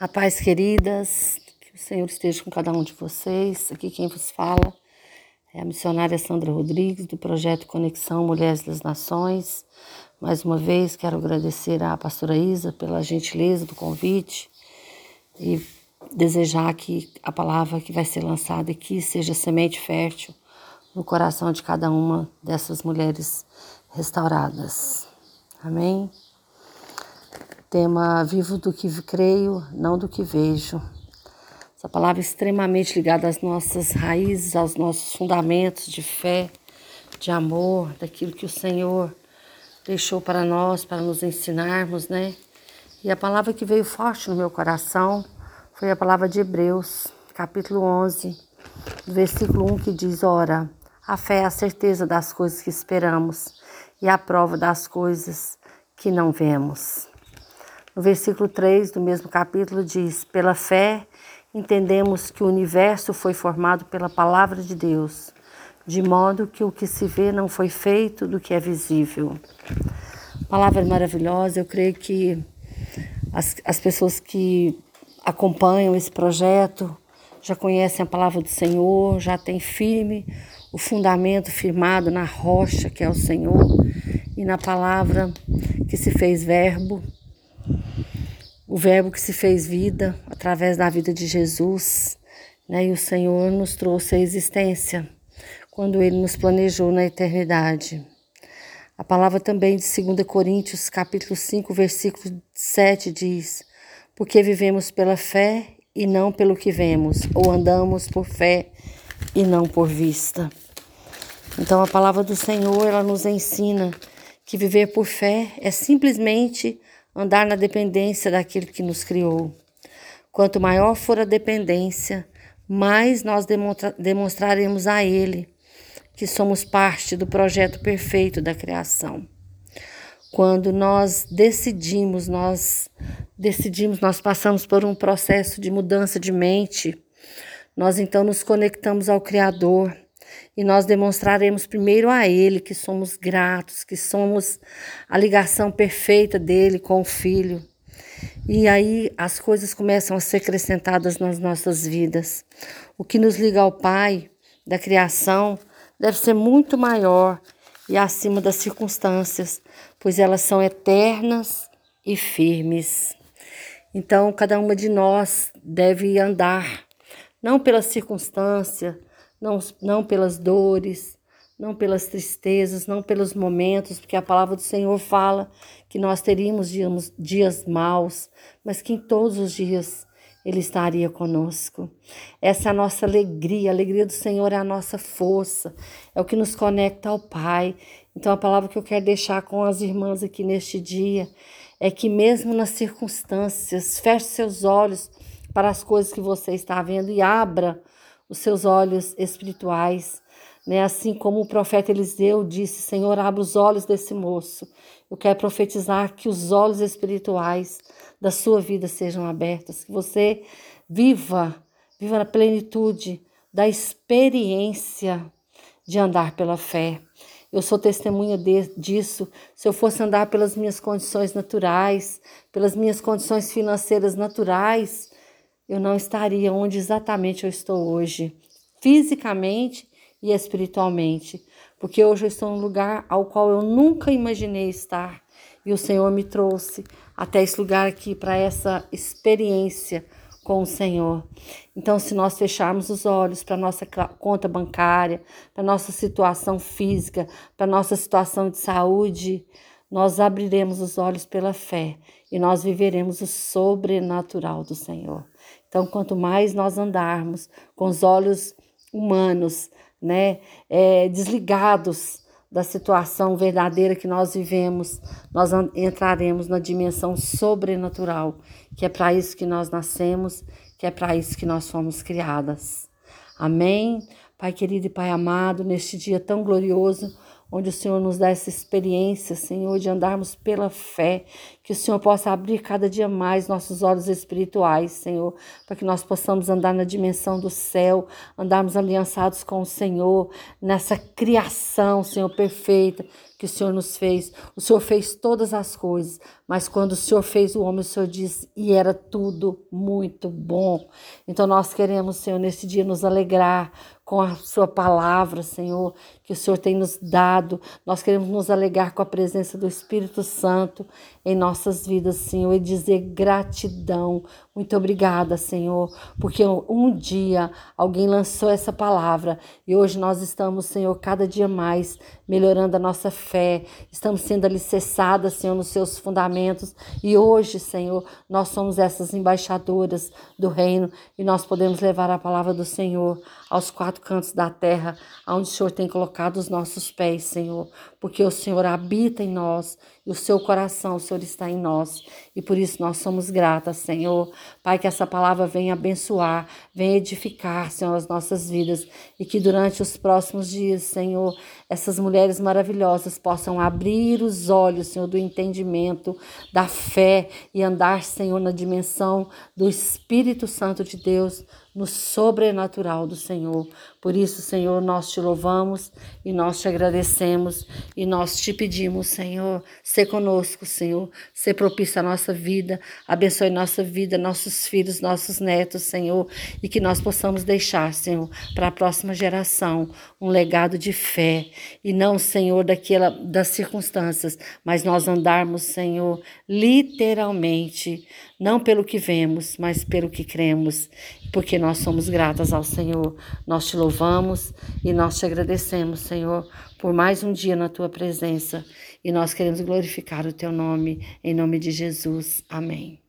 A paz, queridas, que o Senhor esteja com cada um de vocês. Aqui quem vos fala é a missionária Sandra Rodrigues, do projeto Conexão Mulheres das Nações. Mais uma vez, quero agradecer à pastora Isa pela gentileza do convite e desejar que a palavra que vai ser lançada aqui seja semente fértil no coração de cada uma dessas mulheres restauradas. Amém? Tema vivo do que creio, não do que vejo. Essa palavra é extremamente ligada às nossas raízes, aos nossos fundamentos de fé, de amor, daquilo que o Senhor deixou para nós, para nos ensinarmos, né? E a palavra que veio forte no meu coração foi a palavra de Hebreus, capítulo 11, versículo 1, que diz: Ora, a fé é a certeza das coisas que esperamos e a prova das coisas que não vemos. No versículo 3 do mesmo capítulo diz: Pela fé entendemos que o universo foi formado pela palavra de Deus, de modo que o que se vê não foi feito do que é visível. Palavra maravilhosa, eu creio que as, as pessoas que acompanham esse projeto já conhecem a palavra do Senhor, já tem firme o fundamento firmado na rocha que é o Senhor e na palavra que se fez verbo o Verbo que se fez vida através da vida de Jesus, né? E o Senhor nos trouxe a existência quando Ele nos planejou na eternidade. A palavra também de 2 Coríntios, capítulo 5, versículo 7 diz: Porque vivemos pela fé e não pelo que vemos, ou andamos por fé e não por vista. Então a palavra do Senhor, ela nos ensina que viver por fé é simplesmente andar na dependência daquele que nos criou. Quanto maior for a dependência, mais nós demonstraremos a Ele que somos parte do projeto perfeito da criação. Quando nós decidimos, nós decidimos, nós passamos por um processo de mudança de mente, nós então nos conectamos ao Criador e nós demonstraremos primeiro a Ele que somos gratos, que somos a ligação perfeita dele com o Filho. E aí as coisas começam a ser acrescentadas nas nossas vidas. O que nos liga ao Pai da criação deve ser muito maior e acima das circunstâncias, pois elas são eternas e firmes. Então, cada uma de nós deve andar, não pela circunstância, não, não pelas dores, não pelas tristezas, não pelos momentos, porque a palavra do Senhor fala que nós teríamos dias, dias maus, mas que em todos os dias Ele estaria conosco. Essa é a nossa alegria, a alegria do Senhor é a nossa força, é o que nos conecta ao Pai. Então, a palavra que eu quero deixar com as irmãs aqui neste dia é que, mesmo nas circunstâncias, feche seus olhos para as coisas que você está vendo e abra os seus olhos espirituais, né? Assim como o profeta Eliseu disse: Senhor, abre os olhos desse moço. Eu quero profetizar que os olhos espirituais da sua vida sejam abertos, que você viva, viva na plenitude da experiência de andar pela fé. Eu sou testemunha de, disso. Se eu fosse andar pelas minhas condições naturais, pelas minhas condições financeiras naturais, eu não estaria onde exatamente eu estou hoje, fisicamente e espiritualmente, porque hoje eu estou num lugar ao qual eu nunca imaginei estar e o Senhor me trouxe até esse lugar aqui para essa experiência com o Senhor. Então, se nós fecharmos os olhos para nossa conta bancária, para nossa situação física, para nossa situação de saúde, nós abriremos os olhos pela fé e nós viveremos o sobrenatural do Senhor. Então, quanto mais nós andarmos com os olhos humanos, né, é, desligados da situação verdadeira que nós vivemos, nós entraremos na dimensão sobrenatural, que é para isso que nós nascemos, que é para isso que nós fomos criadas. Amém? Pai querido e Pai amado, neste dia tão glorioso, onde o Senhor nos dá essa experiência, Senhor, de andarmos pela fé, que o Senhor possa abrir cada dia mais nossos olhos espirituais, Senhor, para que nós possamos andar na dimensão do céu, andarmos aliançados com o Senhor, nessa criação, Senhor, perfeita que o Senhor nos fez. O Senhor fez todas as coisas, mas quando o Senhor fez o homem, o Senhor disse, e era tudo muito bom. Então nós queremos, Senhor, nesse dia nos alegrar com a Sua palavra, Senhor, que o Senhor tem nos dado. Nós queremos nos alegar com a presença do Espírito Santo em nossas vidas, Senhor, e dizer gratidão. Muito obrigada, Senhor, porque um dia alguém lançou essa palavra e hoje nós estamos, Senhor, cada dia mais melhorando a nossa fé, estamos sendo alicerçadas, Senhor, nos seus fundamentos e hoje, Senhor, nós somos essas embaixadoras do reino e nós podemos levar a palavra do Senhor aos quatro cantos da terra, onde o Senhor tem colocado os nossos pés, Senhor, porque o Senhor habita em nós e o seu coração, o Senhor está em nós. E por isso nós somos gratas, Senhor. Pai, que essa palavra venha abençoar, venha edificar, Senhor, as nossas vidas e que durante os próximos dias, Senhor, essas mulheres maravilhosas possam abrir os olhos, Senhor, do entendimento, da fé e andar, Senhor, na dimensão do Espírito Santo de Deus no sobrenatural do Senhor. Por isso, Senhor, nós te louvamos e nós te agradecemos e nós te pedimos, Senhor, ser conosco, Senhor, ser propício à nossa vida, abençoe nossa vida, nossos filhos, nossos netos, Senhor, e que nós possamos deixar, Senhor, para a próxima geração um legado de fé e não, Senhor, daquela das circunstâncias, mas nós andarmos, Senhor, literalmente, não pelo que vemos, mas pelo que cremos, porque nós somos gratas ao Senhor. Nós te louvamos e nós te agradecemos, Senhor, por mais um dia na tua presença e nós queremos glorificar o teu nome, em nome de Jesus. Amém.